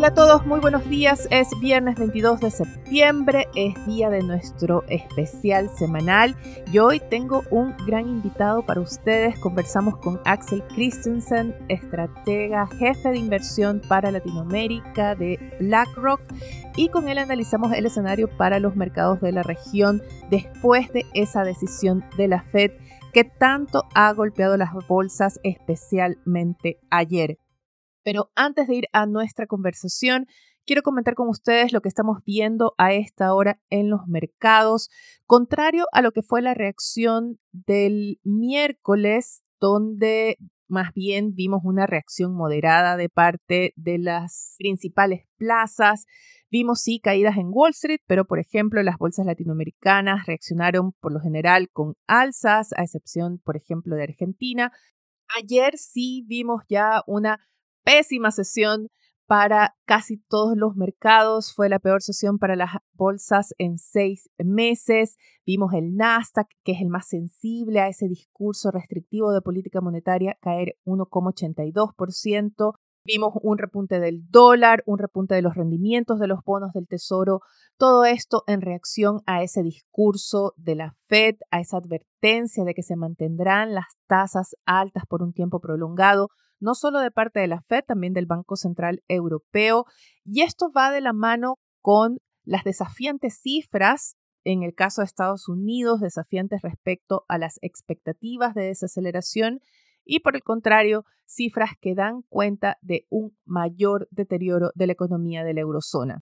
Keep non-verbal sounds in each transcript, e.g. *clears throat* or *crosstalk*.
Hola a todos, muy buenos días. Es viernes 22 de septiembre, es día de nuestro especial semanal y hoy tengo un gran invitado para ustedes. Conversamos con Axel Christensen, estratega, jefe de inversión para Latinoamérica de BlackRock y con él analizamos el escenario para los mercados de la región después de esa decisión de la Fed que tanto ha golpeado las bolsas especialmente ayer. Pero antes de ir a nuestra conversación, quiero comentar con ustedes lo que estamos viendo a esta hora en los mercados, contrario a lo que fue la reacción del miércoles, donde más bien vimos una reacción moderada de parte de las principales plazas. Vimos sí caídas en Wall Street, pero por ejemplo las bolsas latinoamericanas reaccionaron por lo general con alzas, a excepción por ejemplo de Argentina. Ayer sí vimos ya una pésima sesión para casi todos los mercados. Fue la peor sesión para las bolsas en seis meses. Vimos el Nasdaq, que es el más sensible a ese discurso restrictivo de política monetaria, caer 1,82%. Vimos un repunte del dólar, un repunte de los rendimientos de los bonos del tesoro, todo esto en reacción a ese discurso de la Fed, a esa advertencia de que se mantendrán las tasas altas por un tiempo prolongado, no solo de parte de la Fed, también del Banco Central Europeo. Y esto va de la mano con las desafiantes cifras, en el caso de Estados Unidos, desafiantes respecto a las expectativas de desaceleración y por el contrario, cifras que dan cuenta de un mayor deterioro de la economía de la eurozona.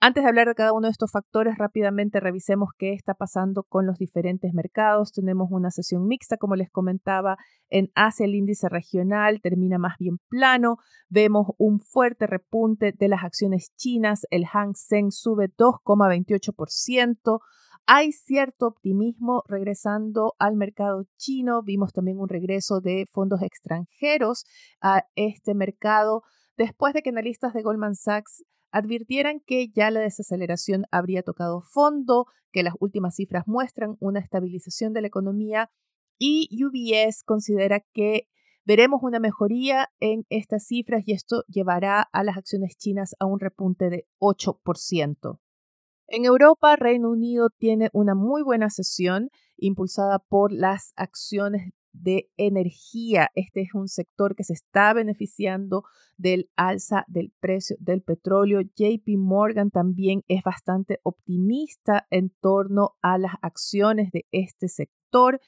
Antes de hablar de cada uno de estos factores, rápidamente revisemos qué está pasando con los diferentes mercados. Tenemos una sesión mixta, como les comentaba, en Asia el índice regional termina más bien plano. Vemos un fuerte repunte de las acciones chinas. El Hang Seng sube 2,28%. Hay cierto optimismo regresando al mercado chino. Vimos también un regreso de fondos extranjeros a este mercado después de que analistas de Goldman Sachs advirtieran que ya la desaceleración habría tocado fondo, que las últimas cifras muestran una estabilización de la economía y UBS considera que veremos una mejoría en estas cifras y esto llevará a las acciones chinas a un repunte de 8%. En Europa, Reino Unido tiene una muy buena sesión impulsada por las acciones de energía. Este es un sector que se está beneficiando del alza del precio del petróleo. JP Morgan también es bastante optimista en torno a las acciones de este sector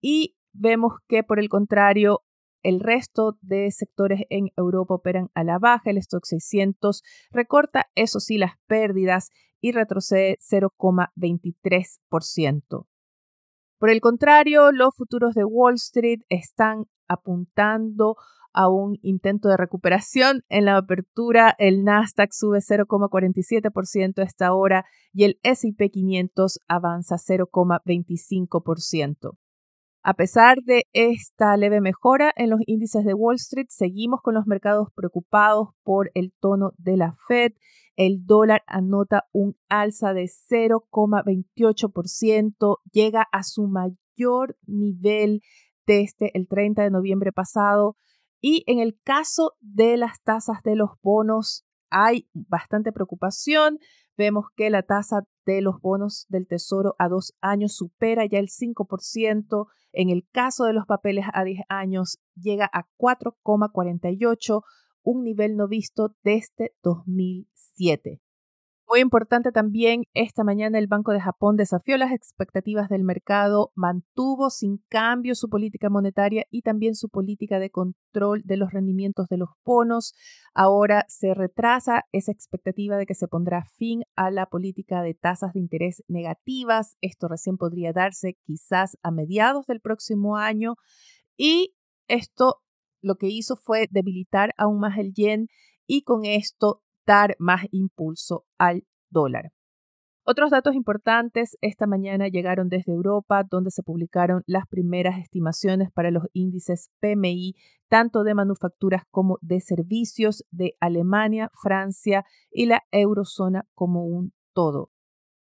y vemos que por el contrario el resto de sectores en Europa operan a la baja. El stock 600 recorta, eso sí, las pérdidas y retrocede 0,23%. Por el contrario, los futuros de Wall Street están apuntando a un intento de recuperación. En la apertura, el Nasdaq sube 0,47% a esta hora y el SP 500 avanza 0,25%. A pesar de esta leve mejora en los índices de Wall Street, seguimos con los mercados preocupados por el tono de la Fed. El dólar anota un alza de 0,28%, llega a su mayor nivel desde el 30 de noviembre pasado. Y en el caso de las tasas de los bonos, hay bastante preocupación. Vemos que la tasa de los bonos del Tesoro a dos años supera ya el 5%. En el caso de los papeles a 10 años, llega a 4,48, un nivel no visto desde 2007. Muy importante también, esta mañana el Banco de Japón desafió las expectativas del mercado, mantuvo sin cambio su política monetaria y también su política de control de los rendimientos de los bonos. Ahora se retrasa esa expectativa de que se pondrá fin a la política de tasas de interés negativas. Esto recién podría darse quizás a mediados del próximo año y esto lo que hizo fue debilitar aún más el yen y con esto dar más impulso al dólar. Otros datos importantes esta mañana llegaron desde Europa, donde se publicaron las primeras estimaciones para los índices PMI, tanto de manufacturas como de servicios de Alemania, Francia y la eurozona como un todo.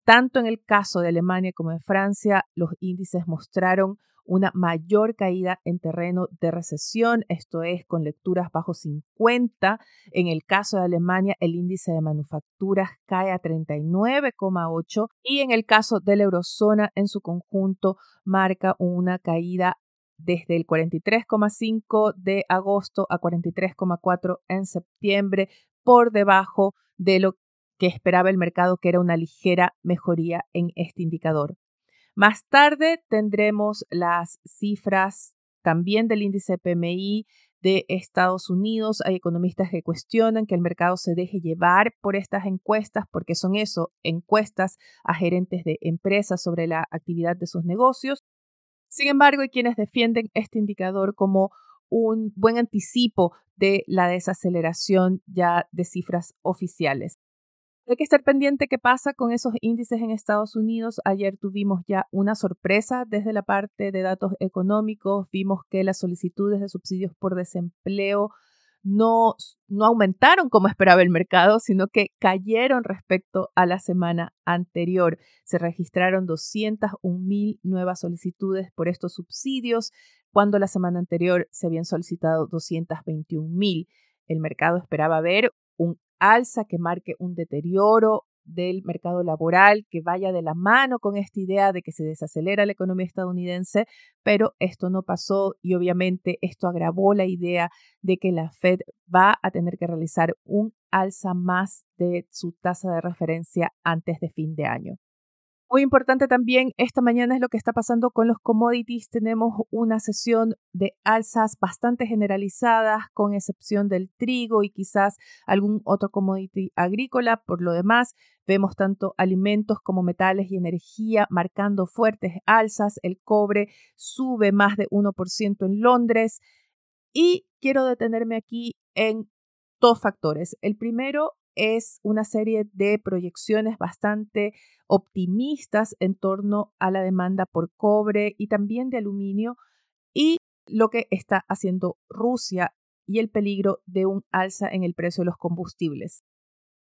Tanto en el caso de Alemania como de Francia, los índices mostraron una mayor caída en terreno de recesión, esto es con lecturas bajo 50. En el caso de Alemania, el índice de manufacturas cae a 39,8 y en el caso de la eurozona en su conjunto marca una caída desde el 43,5 de agosto a 43,4 en septiembre, por debajo de lo que esperaba el mercado, que era una ligera mejoría en este indicador. Más tarde tendremos las cifras también del índice PMI de Estados Unidos. Hay economistas que cuestionan que el mercado se deje llevar por estas encuestas, porque son eso, encuestas a gerentes de empresas sobre la actividad de sus negocios. Sin embargo, hay quienes defienden este indicador como un buen anticipo de la desaceleración ya de cifras oficiales. Hay que estar pendiente qué pasa con esos índices en Estados Unidos. Ayer tuvimos ya una sorpresa desde la parte de datos económicos. Vimos que las solicitudes de subsidios por desempleo no, no aumentaron como esperaba el mercado, sino que cayeron respecto a la semana anterior. Se registraron 201 mil nuevas solicitudes por estos subsidios, cuando la semana anterior se habían solicitado 221 mil. El mercado esperaba ver un alza que marque un deterioro del mercado laboral que vaya de la mano con esta idea de que se desacelera la economía estadounidense, pero esto no pasó y obviamente esto agravó la idea de que la Fed va a tener que realizar un alza más de su tasa de referencia antes de fin de año. Muy importante también esta mañana es lo que está pasando con los commodities. Tenemos una sesión de alzas bastante generalizadas, con excepción del trigo y quizás algún otro commodity agrícola. Por lo demás, vemos tanto alimentos como metales y energía marcando fuertes alzas. El cobre sube más de 1% en Londres. Y quiero detenerme aquí en dos factores. El primero es una serie de proyecciones bastante optimistas en torno a la demanda por cobre y también de aluminio y lo que está haciendo Rusia y el peligro de un alza en el precio de los combustibles.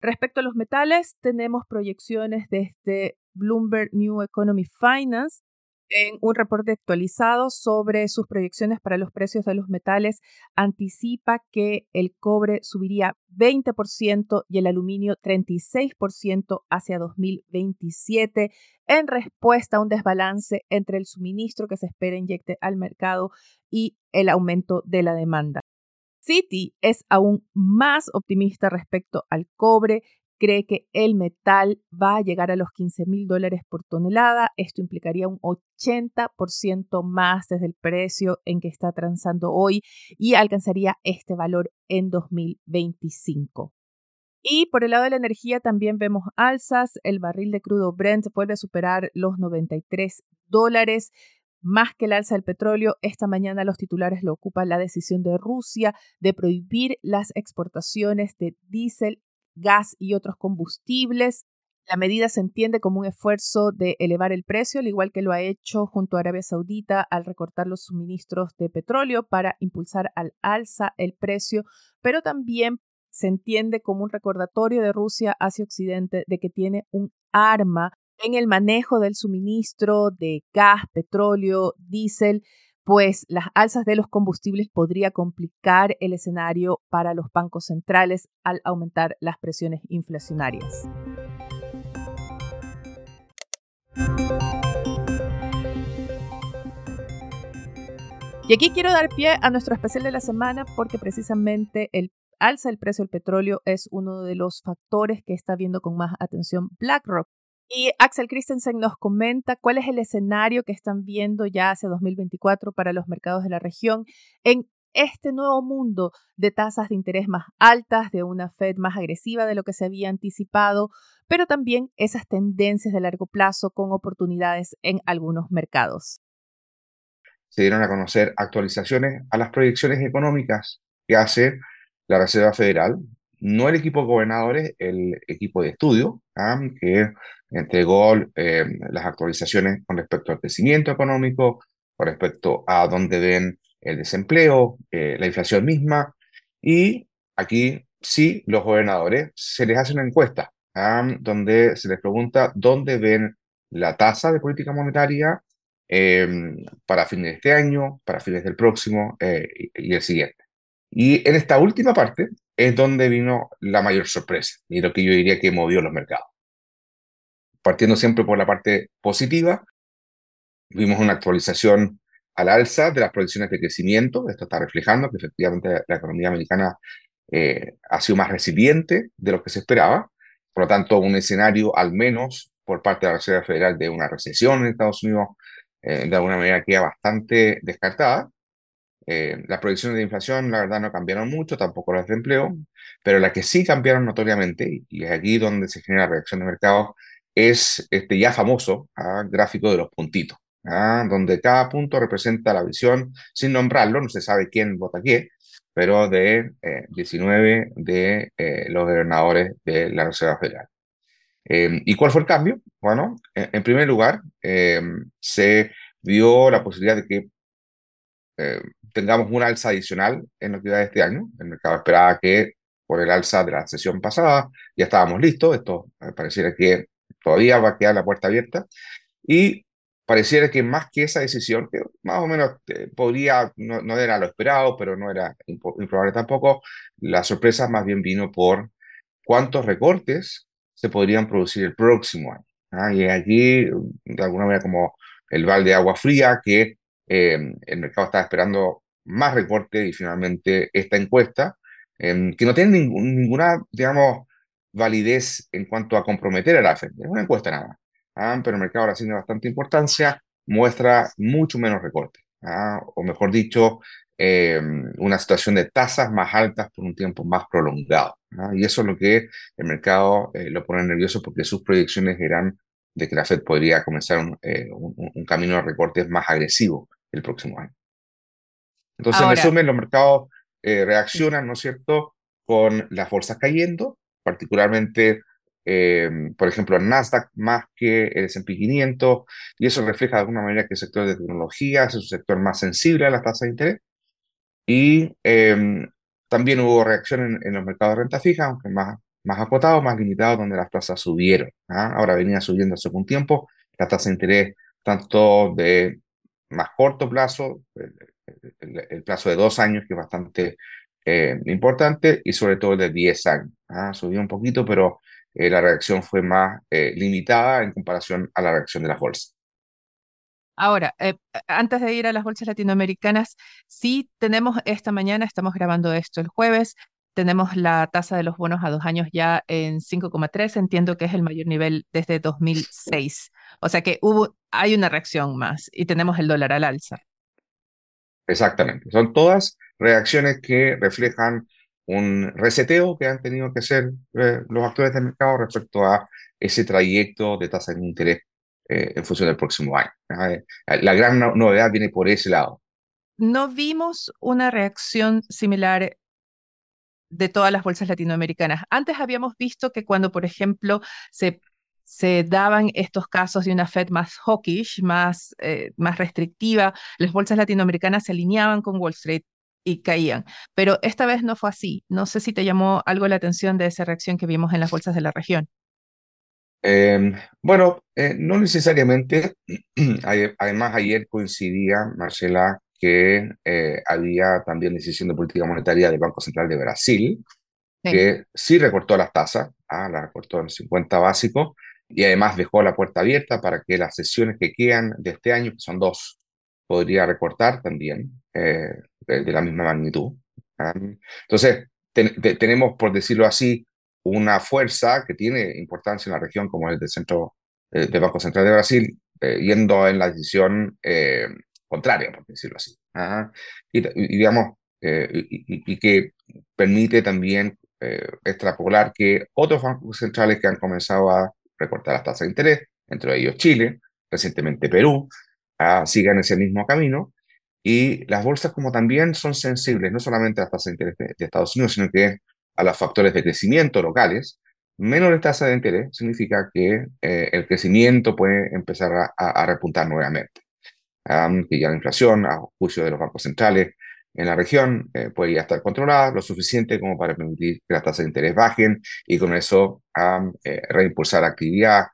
Respecto a los metales, tenemos proyecciones desde Bloomberg New Economy Finance en un reporte actualizado sobre sus proyecciones para los precios de los metales, anticipa que el cobre subiría 20% y el aluminio 36% hacia 2027 en respuesta a un desbalance entre el suministro que se espera inyecte al mercado y el aumento de la demanda. Citi es aún más optimista respecto al cobre cree que el metal va a llegar a los 15 mil dólares por tonelada. Esto implicaría un 80% más desde el precio en que está transando hoy y alcanzaría este valor en 2025. Y por el lado de la energía también vemos alzas. El barril de crudo Brent vuelve a superar los 93 dólares. Más que el alza del petróleo, esta mañana los titulares lo ocupa la decisión de Rusia de prohibir las exportaciones de diésel gas y otros combustibles. La medida se entiende como un esfuerzo de elevar el precio, al igual que lo ha hecho junto a Arabia Saudita al recortar los suministros de petróleo para impulsar al alza el precio, pero también se entiende como un recordatorio de Rusia hacia Occidente de que tiene un arma en el manejo del suministro de gas, petróleo, diésel pues las alzas de los combustibles podría complicar el escenario para los bancos centrales al aumentar las presiones inflacionarias. Y aquí quiero dar pie a nuestro especial de la semana porque precisamente el alza del precio del petróleo es uno de los factores que está viendo con más atención BlackRock. Y Axel Christensen nos comenta cuál es el escenario que están viendo ya hacia 2024 para los mercados de la región en este nuevo mundo de tasas de interés más altas, de una Fed más agresiva de lo que se había anticipado, pero también esas tendencias de largo plazo con oportunidades en algunos mercados. Se dieron a conocer actualizaciones a las proyecciones económicas que hace la Reserva Federal no el equipo de gobernadores, el equipo de estudio, ¿ah? que entregó eh, las actualizaciones con respecto al crecimiento económico, con respecto a dónde ven el desempleo, eh, la inflación misma, y aquí sí, los gobernadores se les hace una encuesta ¿ah? donde se les pregunta dónde ven la tasa de política monetaria em, para fines de este año, para fines del próximo eh, y el siguiente. Y en esta última parte es donde vino la mayor sorpresa y lo que yo diría que movió los mercados. Partiendo siempre por la parte positiva, vimos una actualización al alza de las proyecciones de crecimiento. Esto está reflejando que efectivamente la economía americana eh, ha sido más resiliente de lo que se esperaba. Por lo tanto, un escenario al menos por parte de la Reserva Federal de una recesión en Estados Unidos eh, de alguna manera queda bastante descartada. Eh, las proyecciones de inflación, la verdad, no cambiaron mucho, tampoco las de empleo, pero las que sí cambiaron notoriamente, y es aquí donde se genera la reacción de mercado, es este ya famoso ah, gráfico de los puntitos, ah, donde cada punto representa la visión, sin nombrarlo, no se sabe quién vota qué, pero de 19 eh, de eh, los gobernadores de la Reserva Federal. ¿Y cuál fue el cambio? Bueno, en, primer lugar, se vio la posibilidad de que tengamos una alza adicional en lo que va de este año. El mercado esperaba que por el alza de la sesión pasada ya estábamos listos. Esto eh, pareciera que todavía va a quedar la puerta abierta. Y pareciera que más que esa decisión, que más o menos eh, podría, no, no, era lo esperado, pero no era improbable tampoco, la sorpresa más bien vino por cuántos recortes se podrían producir el próximo año. ¿ah? Y aquí, de alguna manera, como el balde de agua fría, que eh, el mercado estaba esperando más recorte y finalmente esta encuesta, em, que no tiene ninguna, digamos, validez en cuanto a comprometer a la FED. Es una encuesta nada. ¿ah? Pero el mercado ahora tiene bastante importancia, muestra mucho menos recorte. ¿ah? O mejor dicho, em, una situación de tasas más altas por un tiempo más prolongado. ¿ah? Y eso es lo que el mercado eh, lo pone nervioso porque sus proyecciones eran de que la Fed podría comenzar un, eh, un camino de recortes más agresivo el próximo año. Entonces, en resumen, los mercados eh, reaccionan, ¿no es cierto?, con las bolsas cayendo, particularmente, eh, por ejemplo, el Nasdaq más que el S&P 500, y eso refleja de alguna manera que el sector de tecnología es un sector más sensible a las tasas de interés. Y em, también hubo reacción en, los mercados de renta fija, aunque más, más acotados, más limitados, donde las tasas subieron. ¿ah? Ahora venía subiendo hace un tiempo, las tasas de interés tanto de más corto plazo, el, plazo de dos años, que es bastante eh, importante, y sobre todo el de 10 años. ¿ah? Subió un poquito, pero eh, la reacción fue más eh, limitada en comparación a la reacción de las bolsas. Ahora, antes de ir a las bolsas latinoamericanas, sí tenemos esta mañana, estamos grabando esto el jueves, tenemos la tasa de los bonos a dos años ya en 5,3, entiendo que es el mayor nivel desde 2006. O sea que hubo, hay una reacción más y tenemos el dólar al alza. Exactamente. Son todas reacciones que reflejan un reseteo que han tenido que hacer eh, los actores del mercado respecto a ese trayecto de tasa de interés eh, en función del próximo año. Eh, la gran novedad viene por ese lado. No vimos una reacción similar de todas las bolsas latinoamericanas. Antes habíamos visto que cuando, por ejemplo, se se daban estos casos de una Fed más hawkish, más, eh, más restrictiva, las bolsas latinoamericanas se alineaban con Wall Street y caían. Pero esta vez no fue así. No sé si te llamó algo la atención de esa reacción que vimos en las bolsas de la región. Em, bueno, eh, no necesariamente. *clears throat* Además, ayer coincidía, Marcela, que eh, había también decisión de política monetaria del Banco Central de Brasil, que sí recortó las tasas, ah, la recortó en 50 básicos, y además dejó la puerta abierta para que las sesiones que quedan de este año, que son dos, podría recortar también eh, de, la misma magnitud. ¿ah? Entonces, tenemos, por decirlo así, una fuerza que tiene importancia en la región, como el del Centro eh, del Banco Central de Brasil, eh, yendo en la decisión contraria, por decirlo así. ¿ah? Y, digamos, y, y, que permite también extrapolar que otros bancos centrales que han comenzado a recortar las tasas de interés, entre ellos Chile, recientemente Perú, ah, sigan ese mismo camino. Y las bolsas como también son sensibles, no solamente a las tasas de interés de, Estados Unidos, sino que a los factores de crecimiento locales, menores tasas de interés significa que eh, el crecimiento puede empezar a, repuntar nuevamente. que ya la inflación, a juicio de los bancos centrales en la región, eh, ya estar controlada lo suficiente como para permitir que las tasas de interés bajen y con eso eh, reimpulsar actividad,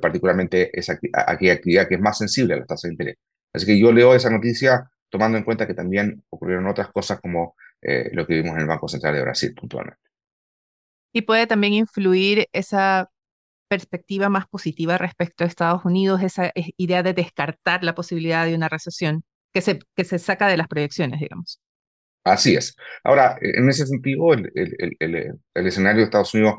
particularmente esa, aquella actividad que es más sensible a las tasas de interés. Así que yo leo esa noticia tomando en cuenta que también ocurrieron otras cosas como lo que vimos en el Banco Central de Brasil puntualmente. Y puede también influir esa perspectiva más positiva respecto a Estados Unidos, esa idea de descartar la posibilidad de una recesión que se, que se saca de las proyecciones, digamos. Así es. Ahora, en ese sentido, el, el, el, el, escenario de Estados Unidos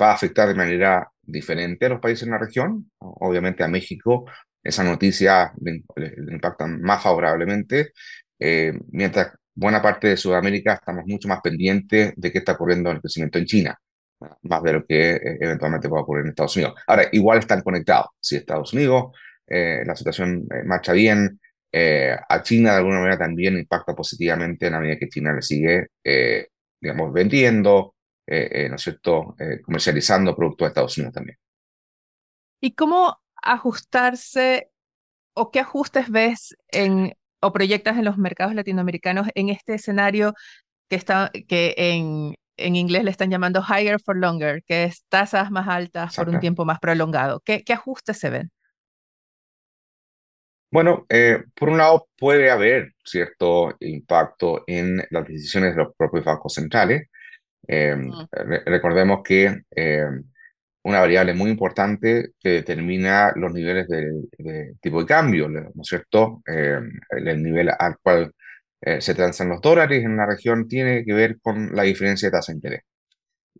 va a afectar de manera diferente a los países en la región. Obviamente a México esa noticia le, impacta más favorablemente, eh, mientras buena parte de Sudamérica estamos mucho más pendientes de qué está ocurriendo en el crecimiento en China, más de lo que eh, eventualmente pueda ocurrir en Estados Unidos. Ahora, igual están conectados. Si Estados Unidos, eh, la situación eh, marcha bien, a China de alguna manera también impacta positivamente en la medida que China le sigue, digamos, vendiendo, ¿no es cierto?, comercializando productos de Estados Unidos también. ¿Y cómo ajustarse o qué ajustes ves en o proyectas en los mercados latinoamericanos en este escenario que, está, que en, en inglés le están llamando higher for longer, que es tasas más altas por un tiempo más prolongado. ¿Qué, qué ajustes se ven? Bueno, eh, por un lado puede haber cierto impacto en las decisiones de los propios bancos centrales. Eh, recordemos que eh, una variable muy importante que determina los niveles de, tipo de cambio, ¿no es cierto? Eh, el nivel al cual eh, se transan los dólares en la región tiene que ver con la diferencia de tasa de interés.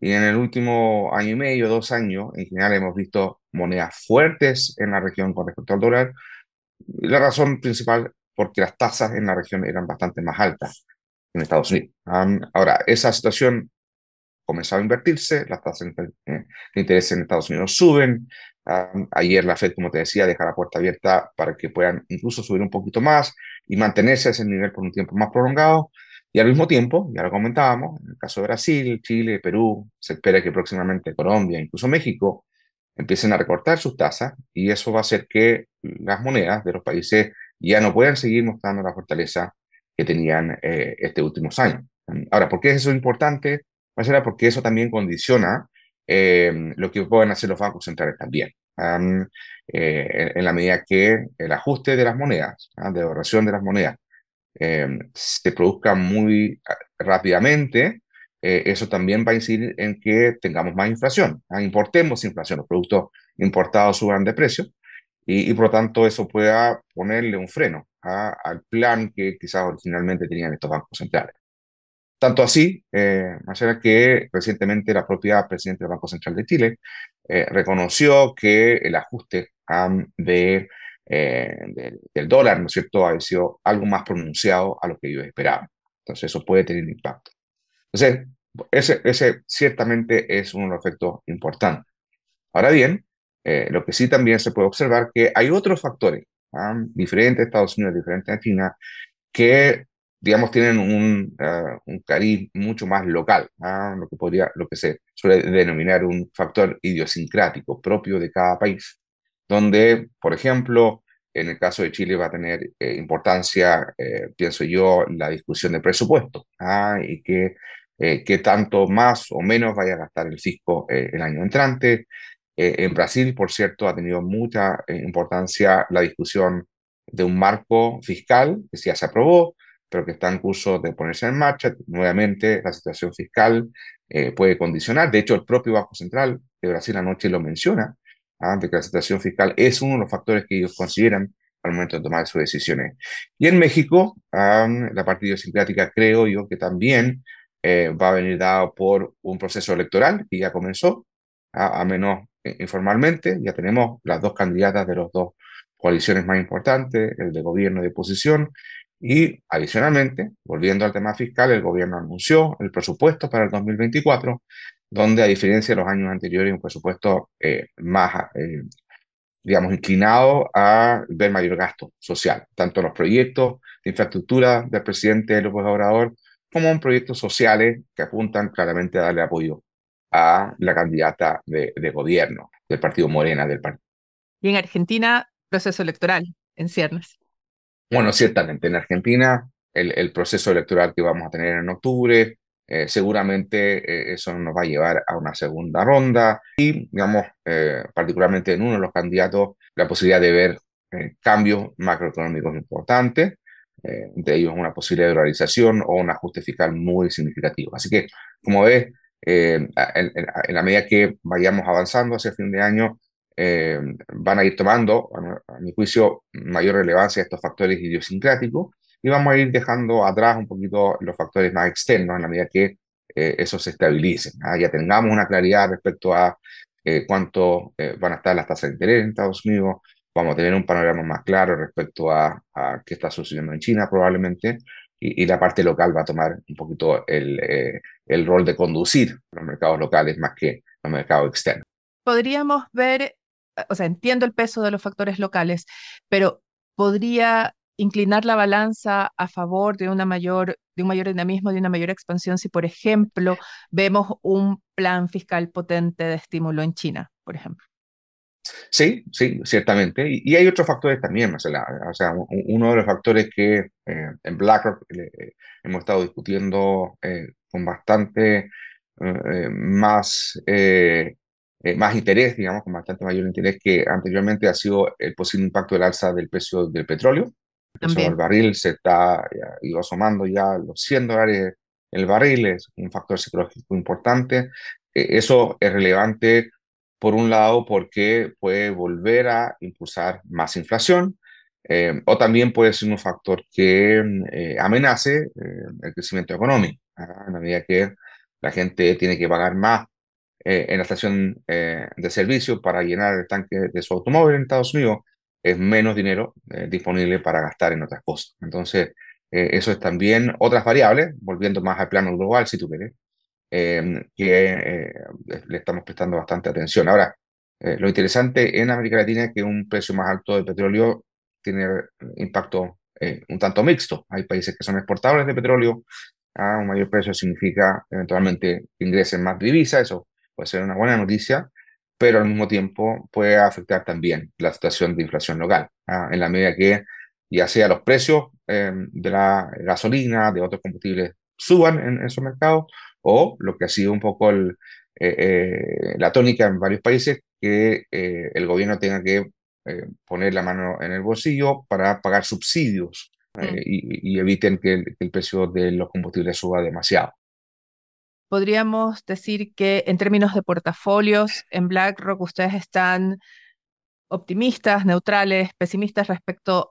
Y en el último año y medio, dos años, en general hemos visto monedas fuertes en la región con respecto al dólar. La razón principal porque las tasas en la región eran bastante más altas en Estados Unidos. ahora, esa situación comenzado a invertirse, las tasas de interés en Estados Unidos suben. ayer la Fed, como te decía, deja la puerta abierta para que puedan incluso subir un poquito más y mantenerse a ese nivel por un tiempo más prolongado. Y al mismo tiempo, ya lo comentábamos, en el caso de Brasil, Chile, Perú, se espera que próximamente Colombia, incluso México, empiecen a recortar sus tasas y eso va a hacer que las monedas de los países ya no puedan seguir mostrando la fortaleza que tenían eh, estos últimos años. Ahora, ¿por qué es eso importante? será porque eso también condiciona eh, lo que pueden hacer los bancos centrales también. Eh, en la medida que el ajuste de las monedas, ¿ah? de evaluación de las monedas, eh, se produzca muy ah, rápidamente, eso también va a incidir en que tengamos más inflación, ¿ah? importemos inflación, los productos importados suban de precio y, por lo tanto eso pueda ponerle un freno al plan que quizás originalmente tenían estos bancos centrales. Tanto así, eh, que recientemente la propia presidenta del Banco Central de Chile eh, reconoció que el ajuste de, eh, del dólar, ¿no es cierto?, ha sido algo más pronunciado a lo que ellos esperaban. Entonces, eso puede tener impacto. Entonces, ese, ese ciertamente es un efecto importante. Ahora bien, eh, lo que sí también se puede observar que hay otros factores diferentes a Estados Unidos, diferentes a China, que digamos, tienen un, uh, un cariz mucho más local, ¿ah? lo, que podría, lo que se suele denominar un factor idiosincrático propio de cada país, donde, por ejemplo, en el caso de Chile va a tener eh, importancia, eh, pienso yo, la discusión de presupuesto ¿ah? y que, eh, que tanto más o menos vaya a gastar el fisco el año entrante. en Brasil, por cierto, ha tenido mucha importancia la discusión de un marco fiscal que ya se aprobó, pero que está en curso de ponerse en marcha. Nuevamente, la situación fiscal eh, puede condicionar. De hecho, el propio Banco Central de Brasil anoche lo menciona, ¿ah? de que la situación fiscal es uno de los factores que ellos consideran al momento de tomar sus decisiones. Y en México, la parte idiosincrática creo yo que también eh, va a venir dado por un proceso electoral que ya comenzó, ¿ah? a menos eh, informalmente. Ya tenemos las dos candidatas de los dos coaliciones más importantes, el de gobierno y de oposición, y adicionalmente, volviendo al tema fiscal, el gobierno anunció el presupuesto para el 2024, donde a diferencia de los años anteriores, un presupuesto eh, más, eh, digamos, inclinado a ver mayor gasto social, tanto en los proyectos de infraestructura del presidente López Obrador como proyectos sociales que apuntan claramente a darle apoyo a la candidata de, gobierno del partido Morena del partido. Y en Argentina, proceso electoral en ciernes. Bueno, ciertamente, en Argentina el, proceso electoral que vamos a tener en octubre, eh, seguramente eh, eso nos va a llevar a una segunda ronda y, digamos, eh, particularmente en uno de los candidatos, la posibilidad de ver cambios macroeconómicos importantes, entre ellos una posible dolarización o un ajuste fiscal muy significativo. Así que, como ves, en, la medida que vayamos avanzando hacia el fin de año, van a ir tomando, a, mi juicio, mayor relevancia estos factores idiosincráticos y vamos a ir dejando atrás un poquito los factores más externos en la medida que eh, eso se estabilice. ¿ah? Ya tengamos una claridad respecto a eh, cuánto eh, van a estar las tasas de interés en Estados Unidos, vamos a tener un panorama más claro respecto a, a qué está sucediendo en China probablemente, y, la parte local va a tomar un poquito el, el rol de conducir los mercados locales más que los mercados externos. Podríamos ver, o sea, entiendo el peso de los factores locales, pero podría inclinar la balanza a favor de, una mayor, de un mayor dinamismo, de una mayor expansión, si, por ejemplo, vemos un plan fiscal potente de estímulo en China, por ejemplo. Sí, sí, ciertamente. Y, hay otros factores también, O sea, uno de los factores que eh, en BlackRock eh, hemos estado discutiendo eh, con bastante más, más interés, digamos, con bastante mayor interés que anteriormente ha sido el posible impacto del alza del precio del petróleo. El barril se está ido asomando ya los 100 dólares el barril, es un factor psicológico importante. E, eso es relevante, por un lado, porque puede volver a impulsar más inflación, eh, o también puede ser un factor que eh, amenace eh, el crecimiento económico, ¿ah? a medida que la gente tiene que pagar más en la estación de servicio para llenar el tanque de su automóvil en Estados Unidos es menos dinero eh, disponible para gastar en otras cosas. Entonces, eh, eso es también otras variables, volviendo más al plano global, si tú quieres, em, que eh, le estamos prestando bastante atención. Ahora, lo interesante en América Latina es que un precio más alto de petróleo tiene impacto un tanto mixto. Hay países que son exportadores de petróleo, a un mayor precio significa eventualmente que ingresen más divisas, eso puede ser una buena noticia, pero al mismo tiempo puede afectar también la situación de inflación local, ¿ah? en la medida que ya sea los precios em, de la gasolina, de otros combustibles suban en esos mercados, o lo que ha sido un poco el, eh, eh, la tónica en varios países, que eh, el gobierno tenga que poner la mano en el bolsillo para pagar subsidios mm. y, eviten que el precio de los combustibles suba demasiado podríamos decir que en términos de portafolios, en BlackRock ustedes están optimistas, neutrales, pesimistas respecto,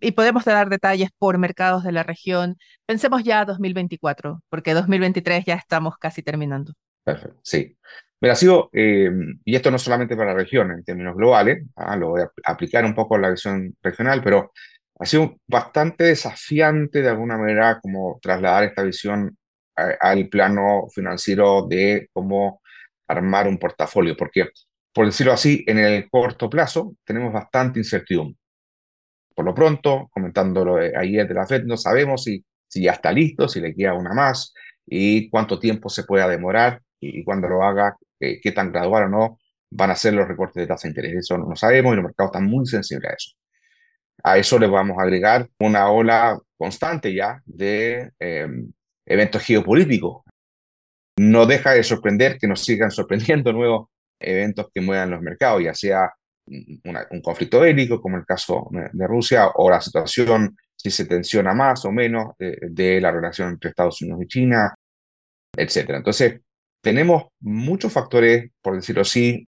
y, podemos dar detalles por mercados de la región. Pensemos ya a 2024, porque 2023 ya estamos casi terminando. Perfecto, sí. Mira, sido, eh, y esto no solamente para la región, en términos globales, ah, lo voy a aplicar un poco a la visión regional, pero ha sido bastante desafiante de alguna manera como trasladar esta visión al plano financiero de cómo armar un portafolio, porque, por decirlo así, en el corto plazo tenemos bastante incertidumbre. Por lo pronto, comentándolo ayer de la FED, no sabemos si, si ya está listo, si le queda una más y cuánto tiempo se pueda demorar y, cuando lo haga, qué, tan gradual o no van a ser los recortes de tasa de interés. Eso no sabemos y los mercados están muy sensibles a eso. A eso le vamos a agregar una ola constante ya de em, eventos geopolíticos. No deja de sorprender que nos sigan sorprendiendo nuevos eventos que muevan los mercados, ya sea un conflicto bélico, como el caso de Rusia, o la situación, si se tensiona más o menos, de, la relación entre Estados Unidos y China, etc. Entonces, tenemos muchos factores, por decirlo así,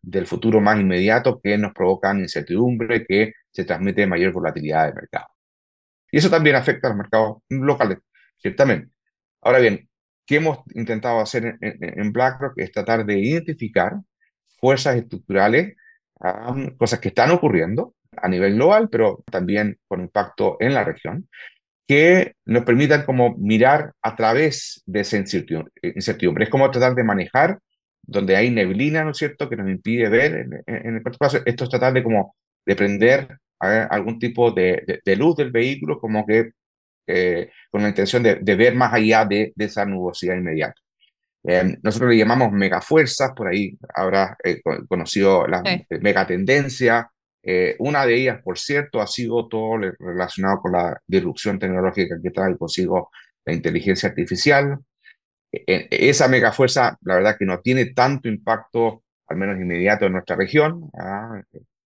del futuro más inmediato que nos provocan incertidumbre, que se transmite mayor volatilidad del mercado. Y eso también afecta a los mercados locales ciertamente. Ahora bien, ¿qué hemos intentado hacer en, BlackRock? Es tratar de identificar fuerzas estructurales, cosas que están ocurriendo a nivel global, pero también con impacto en la región, que nos permitan como mirar a través de esa incertidumbre. Es como tratar de manejar donde hay neblina, ¿no es cierto?, que nos impide ver en, el corto plazo. Esto es tratar de como de prender algún tipo de, de, luz del vehículo, como que con la intención de, ver más allá de, esa nubosidad inmediata. Nosotros le llamamos megafuerzas, por ahí habrá conocido la megatendencia. una de ellas, por cierto, ha sido todo relacionado con la disrupción tecnológica que trae consigo la inteligencia artificial. E, e, esa megafuerza, la verdad que no tiene tanto impacto, al menos inmediato, en nuestra región. ¿ah?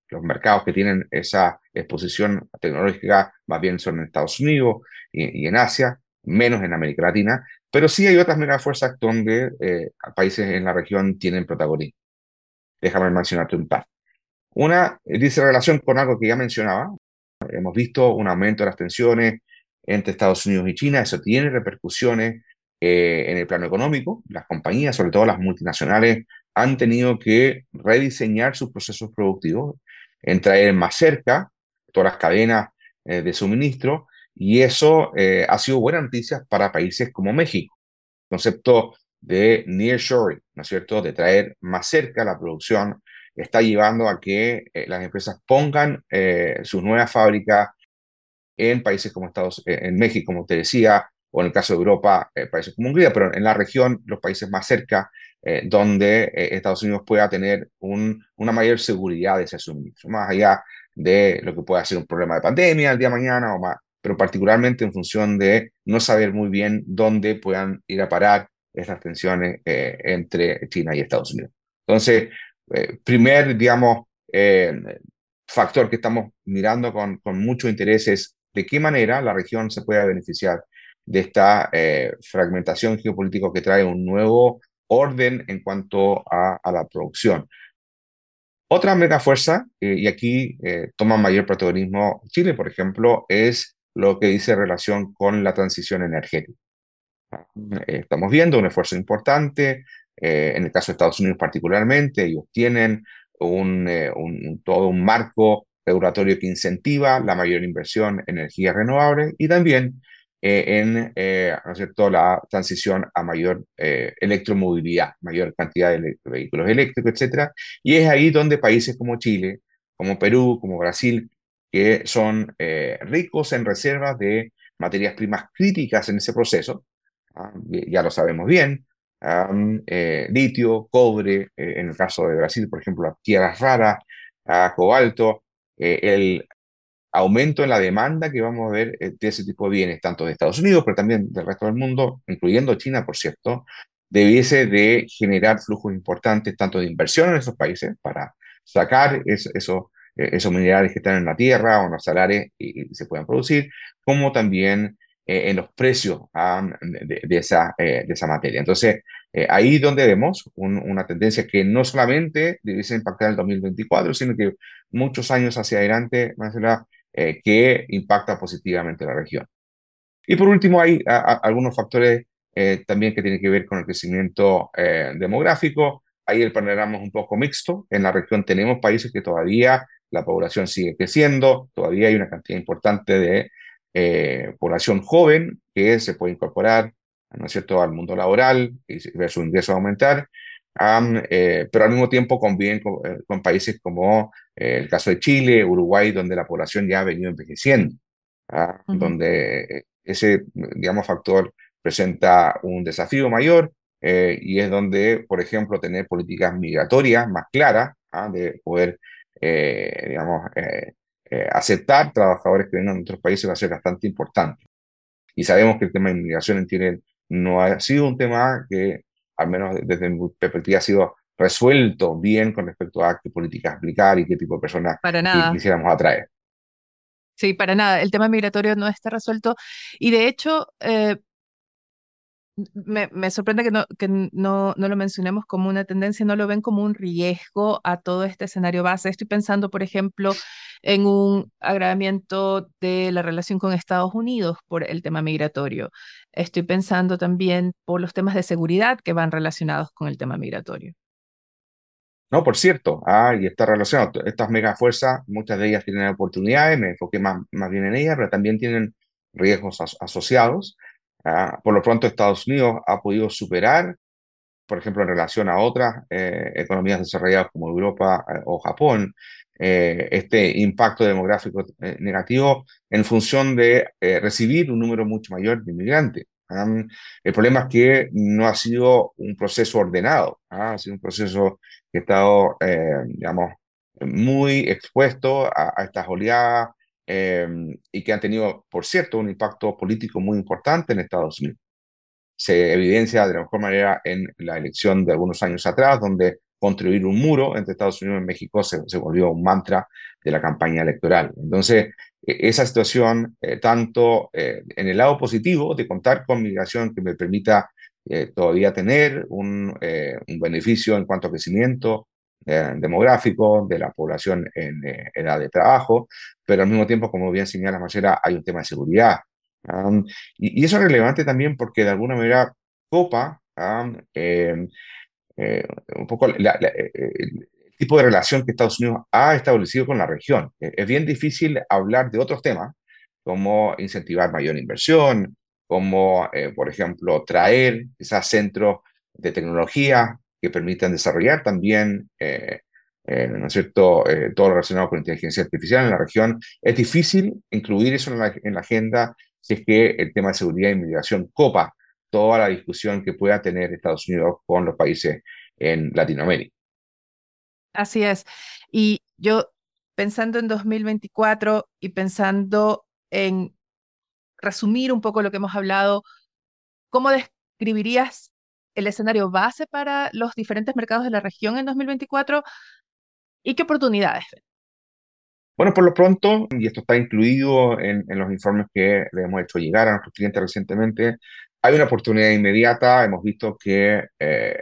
Los mercados que tienen esa exposición tecnológica más bien son en Estados Unidos y, en Asia, menos en América Latina, pero sí hay otras megafuerzas donde eh, países en la región tienen protagonismo. Déjame mencionarte un par. Una dice relación con algo que ya mencionaba. Hemos visto un aumento de las tensiones entre Estados Unidos y China. Eso tiene repercusiones eh, en el plano económico. Las compañías, sobre todo las multinacionales, han tenido que rediseñar sus procesos productivos, en traer más cerca todas las cadenas eh, de suministro, y eso eh, ha sido buena noticia para países como México. Concepto de nearshoring, ¿no es cierto?, de traer más cerca la producción, está llevando a que las empresas pongan sus nuevas fábricas en países como Estados eh, en México, como te decía, o en el caso de Europa, eh, países como Hungría, pero en la región, los países más cerca, eh, donde Estados Unidos pueda tener un, una mayor seguridad de ese suministro, más allá de lo que pueda ser un problema de pandemia el día de mañana o más, pero particularmente en función de no saber muy bien dónde puedan ir a parar esas tensiones entre China y Estados Unidos. Entonces, primer, digamos, factor que estamos mirando con, con mucho interés es de qué manera la región se puede beneficiar de esta eh, fragmentación geopolítica que trae un nuevo orden en cuanto a, la producción. Otra mega fuerza, eh, y aquí eh, toma mayor protagonismo Chile, por ejemplo, es lo que dice relación con la transición energética. estamos viendo un esfuerzo importante, en el caso de Estados Unidos particularmente, ellos tienen un, todo un marco regulatorio que incentiva la mayor inversión en energías renovables y también eh, en eh, ¿no es la transición a mayor eh, electromovilidad, mayor cantidad de, vehículos eléctricos, etc. Y es ahí donde países como Chile, como Perú, como Brasil, que son ricos en reservas de materias primas críticas en ese proceso, ¿ah? ya lo sabemos bien, litio, cobre, en el caso de Brasil, por ejemplo, tierras raras, cobalto, eh, el aumento en la demanda que vamos a ver eh, de ese tipo de bienes, tanto de Estados Unidos, pero también del resto del mundo, incluyendo China, por cierto, debiese de generar flujos importantes tanto de inversión en esos países para sacar eso, eh, esos minerales que están en la tierra o en los salares y, se puedan producir, como también en los precios ah, de, esa, de esa materia. Entonces, eh, ahí donde vemos una tendencia que no solamente debiese impactar el 2024, sino que muchos años hacia adelante, eh, que impacta positivamente la región. Y por último, hay algunos factores eh, también que tienen que ver con el crecimiento eh, demográfico. Ahí el panorama es un poco mixto. En la región tenemos países que todavía la población sigue creciendo, todavía hay una cantidad importante de población joven que se puede incorporar ¿no es cierto?, al mundo laboral y ver su ingreso aumentar, eh, pero al mismo tiempo conviven con, eh, países como eh, el caso de Chile, Uruguay, donde la población ya ha venido envejeciendo, ¿ah? donde ese, digamos, factor presenta un desafío mayor y es donde, por ejemplo, tener políticas migratorias más claras, ¿ah? de poder, digamos, aceptar trabajadores que vengan de otros países va a ser bastante importante. Y sabemos que el tema de inmigración en Chile no ha sido un tema que, al menos desde mi perspectiva, ha sido resuelto bien con respecto a qué políticas aplicar y qué tipo de personas quisiéramos atraer. Sí, para nada. El tema migratorio no está resuelto. Y de hecho, eh, me, sorprende que, no, lo mencionemos como una tendencia, no lo ven como un riesgo a todo este escenario base. Estoy pensando, por ejemplo, en un agravamiento de la relación con Estados Unidos por el tema migratorio. Estoy pensando también por los temas de seguridad que van relacionados con el tema migratorio. No, por cierto, ah, y está relacionado. Estas megafuerzas, muchas de ellas tienen oportunidades, me enfoqué más bien en ellas, pero también tienen riesgos asociados. Ah, por lo pronto, Estados Unidos ha podido superar, por ejemplo, en relación a otras eh, economías desarrolladas como Europa eh, o Japón, eh, este impacto demográfico eh, negativo en función de eh, recibir un número mucho mayor de inmigrantes. el problema es que no ha sido un proceso ordenado, ¿ah? ha sido un proceso que ha estado, digamos, muy expuesto a, a estas oleadas y que han tenido, por cierto, un impacto político muy importante en Estados Unidos. Se evidencia de la mejor manera en la elección de algunos años atrás, donde construir un muro entre Estados Unidos y México se, se volvió un mantra de la campaña electoral. Entonces, e, esa situación, eh, tanto eh, en el lado positivo de contar con migración que me permita eh, todavía tener un, un, beneficio en cuanto a crecimiento demográfico de la población en edad de trabajo, pero al mismo tiempo, como bien señala Marcela, hay un tema de seguridad. y, eso es relevante también porque de alguna manera copa eh, un poco eh, eh, el tipo de relación que Estados Unidos ha establecido con la región. Es bien difícil hablar de otros temas, como incentivar mayor inversión, como, por ejemplo, traer esos centros de tecnología que permitan desarrollar también, ¿no es cierto?, todo lo relacionado con inteligencia artificial en la región. Es difícil incluir eso en la, en la agenda si es que el tema de seguridad e inmigración copa toda la discusión que pueda tener Estados Unidos con los países en Latinoamérica. Así es. Y yo pensando en 2024 y pensando en resumir un poco lo que hemos hablado, ¿cómo describirías el escenario base para los diferentes mercados de la región en 2024 y qué oportunidades bueno, por lo pronto, y esto está incluido en, en, los informes que le hemos hecho llegar a nuestros clientes recientemente, hay una oportunidad inmediata. Hemos visto que eh,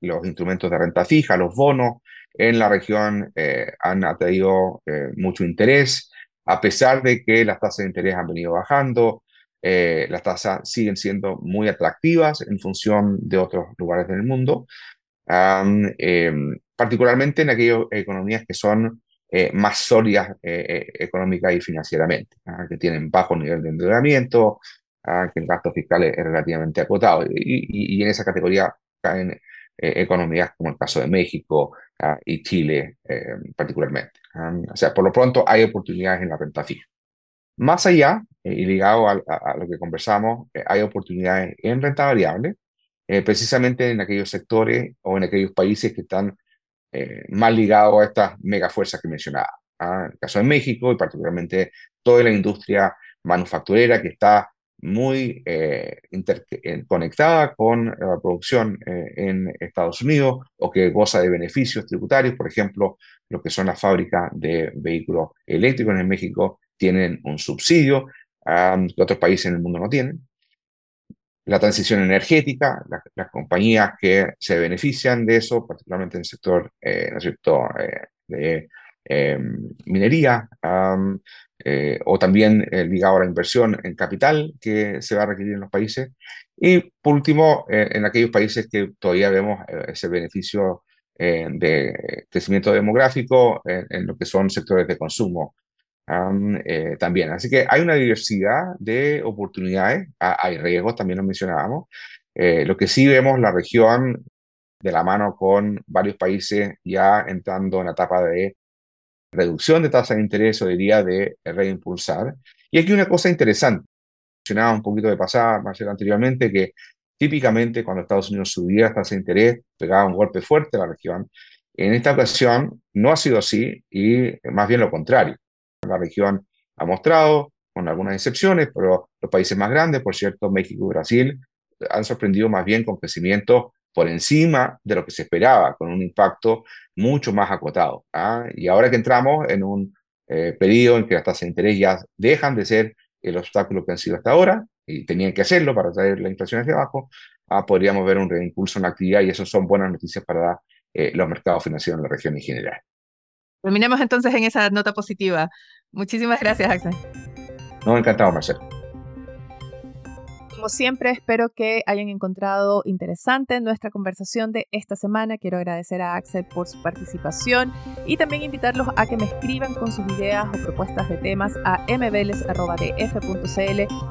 los instrumentos de renta fija, los bonos en la región eh, han atraído eh, mucho interés, a pesar de que las tasas de interés han venido bajando. Las tasas siguen siendo muy atractivas en función de otros lugares del mundo, em, particularmente en aquellas economías que son más sólidas económica y financieramente, ¿ah? que tienen bajo nivel de endeudamiento, Ah, que el gasto fiscal es, relativamente acotado. Y, y, en esa categoría caen eh, economías como el caso de México ah, y Chile eh, particularmente. O sea, por lo pronto hay oportunidades en la renta fija. Más allá, eh, y ligado a, lo que conversamos, hay oportunidades en renta variable, precisamente en aquellos sectores o en aquellos países que están más ligados a estas megafuerzas que mencionaba. En el caso de México y particularmente toda la industria manufacturera que está muy eh, eh, conectada con la producción eh, en Estados Unidos o que goza de beneficios tributarios, por ejemplo, lo que son las fábricas de vehículos eléctricos en México tienen un subsidio que otros países en el mundo no tienen. La transición energética, las compañías que se benefician de eso, particularmente en el sector de minería, eh, o también eh, ligado a la inversión en capital que se va a requerir en los países. Y por último, eh, en aquellos países que todavía vemos ese beneficio de crecimiento demográfico en lo que son sectores de consumo también. Así que hay una diversidad de oportunidades, hay riesgos, también lo mencionábamos. lo que sí vemos, la región de la mano con varios países ya entrando en la etapa de reducción de tasa de interés o diría de reimpulsar. Y aquí una cosa interesante, mencionaba un poquito de pasada, Marcelo, anteriormente, que típicamente cuando Estados Unidos subía las tasas de interés, pegaba un golpe fuerte a la región. En esta ocasión no ha sido así y más bien lo contrario. La región ha mostrado, con algunas excepciones, pero los países más grandes, por cierto, México y Brasil, han sorprendido más bien con crecimiento por encima de lo que se esperaba, con un impacto mucho más acotado. ¿ah? Y ahora que entramos en un eh, periodo en que las tasas de interés ya dejan de ser el obstáculo que han sido hasta ahora, y tenían que hacerlo para traer la inflación hacia abajo, ah, podríamos ver un reimpulso en la actividad y eso son buenas noticias para eh, los mercados financieros en la región en general. Terminemos entonces en esa nota positiva. Muchísimas gracias, Axel. No, encantado, Marcelo. Como siempre, espero que hayan encontrado interesante nuestra conversación de esta semana. Quiero agradecer a Axel por su participación y también invitarlos a que me escriban con sus ideas o propuestas de temas a mveles.df.cl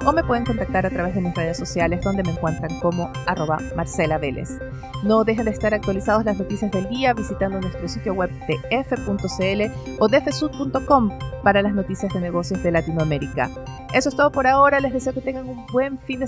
o me pueden contactar a través de mis redes sociales donde me encuentran como arroba Marcela Vélez. No dejen de estar actualizados las noticias del día visitando nuestro sitio web de f.cl o dfsud.com para las noticias de negocios de Latinoamérica. Eso es todo por ahora, les deseo que tengan un buen fin de